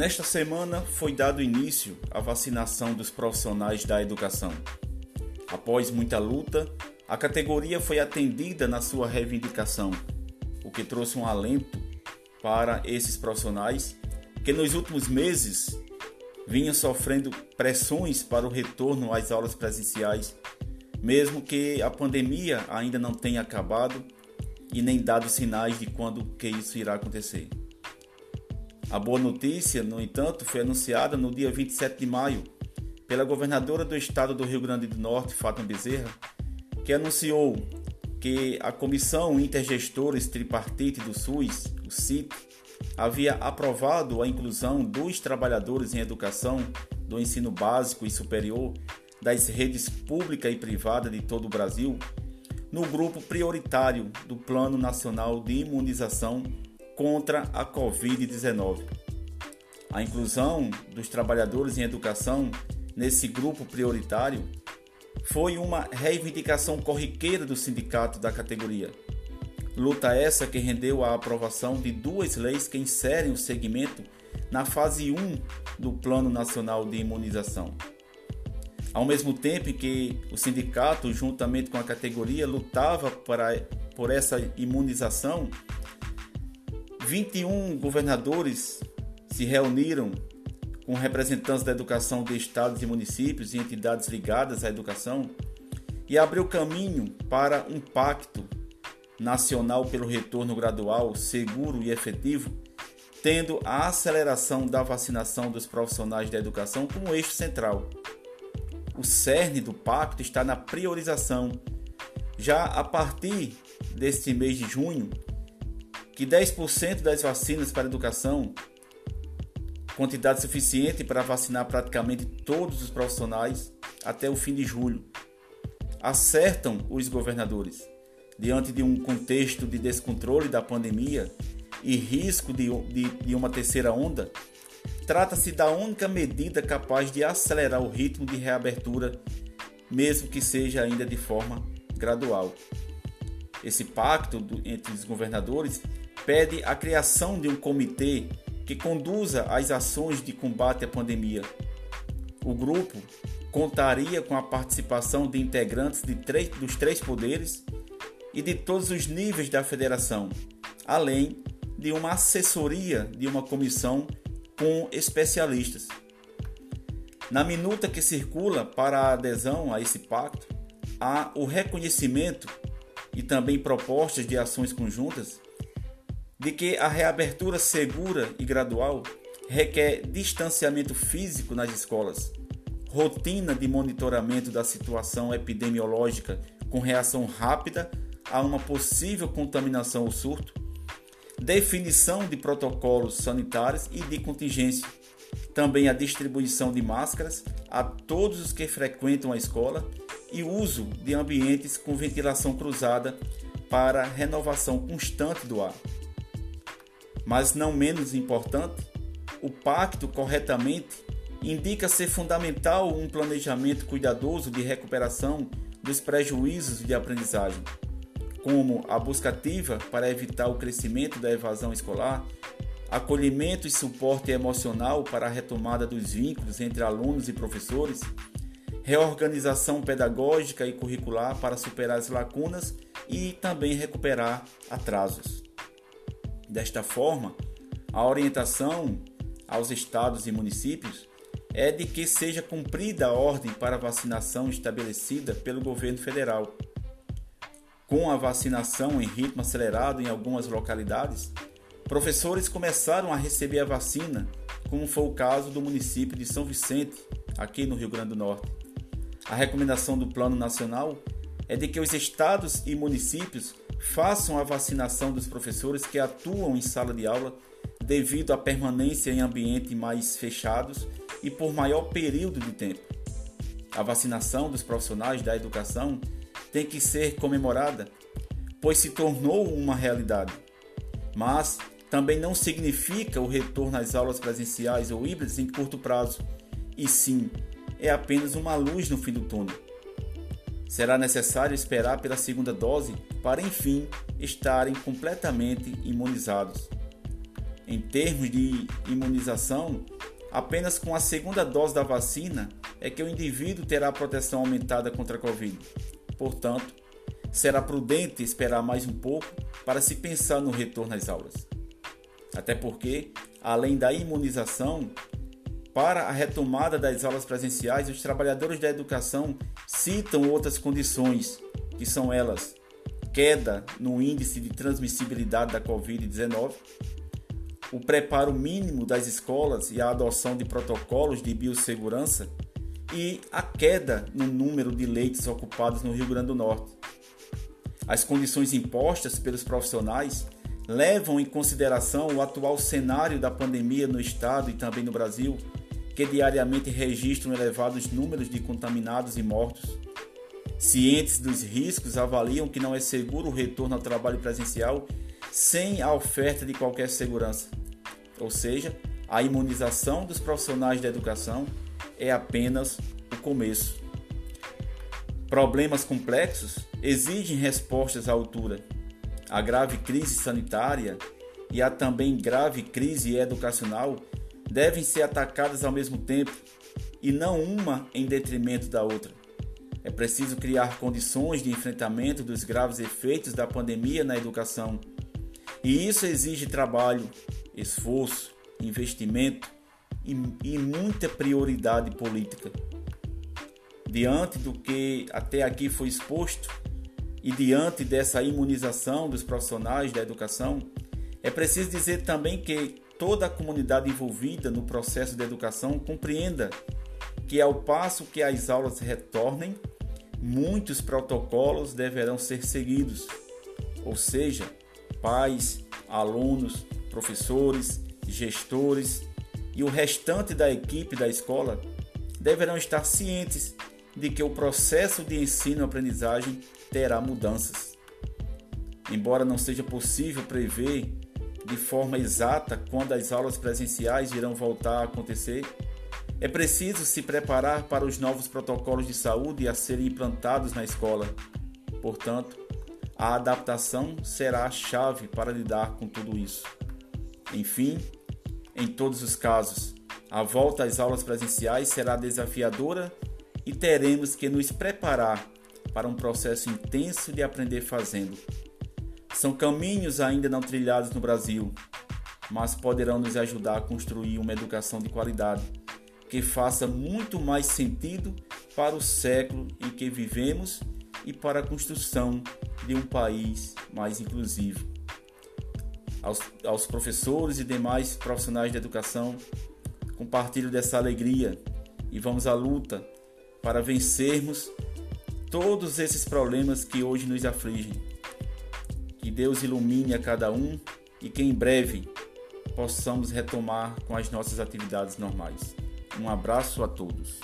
Nesta semana foi dado início à vacinação dos profissionais da educação. Após muita luta, a categoria foi atendida na sua reivindicação, o que trouxe um alento para esses profissionais que nos últimos meses vinham sofrendo pressões para o retorno às aulas presenciais, mesmo que a pandemia ainda não tenha acabado e nem dado sinais de quando que isso irá acontecer. A boa notícia, no entanto, foi anunciada no dia 27 de maio pela governadora do estado do Rio Grande do Norte, Fátima Bezerra, que anunciou que a Comissão Intergestores Tripartite do SUS, o CIT, havia aprovado a inclusão dos trabalhadores em educação do ensino básico e superior das redes pública e privada de todo o Brasil no grupo prioritário do Plano Nacional de Imunização contra a Covid-19. A inclusão dos trabalhadores em educação nesse grupo prioritário foi uma reivindicação corriqueira do sindicato da categoria. Luta essa que rendeu a aprovação de duas leis que inserem o segmento na fase 1 do Plano Nacional de Imunização. Ao mesmo tempo que o sindicato, juntamente com a categoria, lutava para, por essa imunização, 21 governadores se reuniram com representantes da educação de estados e municípios e entidades ligadas à educação e abriu caminho para um pacto nacional pelo retorno gradual, seguro e efetivo, tendo a aceleração da vacinação dos profissionais da educação como eixo central. O cerne do pacto está na priorização. Já a partir deste mês de junho, que 10% das vacinas para educação quantidade suficiente para vacinar praticamente todos os profissionais até o fim de julho. Acertam os governadores. Diante de um contexto de descontrole da pandemia e risco de, de, de uma terceira onda, trata-se da única medida capaz de acelerar o ritmo de reabertura, mesmo que seja ainda de forma gradual. Esse pacto do, entre os governadores pede a criação de um comitê que conduza as ações de combate à pandemia. O grupo contaria com a participação de integrantes de três, dos três poderes e de todos os níveis da federação, além de uma assessoria de uma comissão com especialistas. Na minuta que circula para a adesão a esse pacto, há o reconhecimento e também propostas de ações conjuntas de que a reabertura segura e gradual requer distanciamento físico nas escolas, rotina de monitoramento da situação epidemiológica com reação rápida a uma possível contaminação ou surto, definição de protocolos sanitários e de contingência, também a distribuição de máscaras a todos os que frequentam a escola e uso de ambientes com ventilação cruzada para renovação constante do ar. Mas não menos importante, o pacto corretamente indica ser fundamental um planejamento cuidadoso de recuperação dos prejuízos de aprendizagem, como a busca ativa para evitar o crescimento da evasão escolar, acolhimento e suporte emocional para a retomada dos vínculos entre alunos e professores, reorganização pedagógica e curricular para superar as lacunas e também recuperar atrasos. Desta forma, a orientação aos estados e municípios é de que seja cumprida a ordem para vacinação estabelecida pelo governo federal. Com a vacinação em ritmo acelerado em algumas localidades, professores começaram a receber a vacina, como foi o caso do município de São Vicente, aqui no Rio Grande do Norte. A recomendação do Plano Nacional é de que os estados e municípios façam a vacinação dos professores que atuam em sala de aula devido à permanência em ambientes mais fechados e por maior período de tempo. A vacinação dos profissionais da educação tem que ser comemorada, pois se tornou uma realidade. Mas também não significa o retorno às aulas presenciais ou híbridas em curto prazo, e sim, é apenas uma luz no fim do túnel. Será necessário esperar pela segunda dose para enfim estarem completamente imunizados. Em termos de imunização, apenas com a segunda dose da vacina é que o indivíduo terá proteção aumentada contra a Covid. Portanto, será prudente esperar mais um pouco para se pensar no retorno às aulas. Até porque, além da imunização, para a retomada das aulas presenciais, os trabalhadores da educação citam outras condições, que são elas: queda no índice de transmissibilidade da Covid-19, o preparo mínimo das escolas e a adoção de protocolos de biossegurança e a queda no número de leitos ocupados no Rio Grande do Norte. As condições impostas pelos profissionais levam em consideração o atual cenário da pandemia no estado e também no Brasil que diariamente registram elevados números de contaminados e mortos. Cientes dos riscos, avaliam que não é seguro o retorno ao trabalho presencial sem a oferta de qualquer segurança. Ou seja, a imunização dos profissionais da educação é apenas o começo. Problemas complexos exigem respostas à altura. A grave crise sanitária e a também grave crise educacional devem ser atacadas ao mesmo tempo e não uma em detrimento da outra. É preciso criar condições de enfrentamento dos graves efeitos da pandemia na educação. E isso exige trabalho, esforço, investimento e, e muita prioridade política. Diante do que até aqui foi exposto e diante dessa imunização dos profissionais da educação, é preciso dizer também que toda a comunidade envolvida no processo de educação compreenda que, ao passo que as aulas retornem, muitos protocolos deverão ser seguidos, ou seja, pais, alunos, professores, gestores e o restante da equipe da escola deverão estar cientes de que o processo de ensino-aprendizagem terá mudanças. Embora não seja possível prever de forma exata quando as aulas presenciais irão voltar a acontecer, é preciso se preparar para os novos protocolos de saúde a serem implantados na escola. Portanto, a adaptação será a chave para lidar com tudo isso. Enfim, em todos os casos, a volta às aulas presenciais será desafiadora e teremos que nos preparar para um processo intenso de aprender fazendo. São caminhos ainda não trilhados no Brasil, mas poderão nos ajudar a construir uma educação de qualidade que faça muito mais sentido para o século em que vivemos e para a construção de um país mais inclusivo. Aos, aos professores e demais profissionais de educação, compartilho dessa alegria e vamos à luta para vencermos todos esses problemas que hoje nos afligem que Deus ilumine a cada um e que em breve possamos retomar com as nossas atividades normais. Um abraço a todos.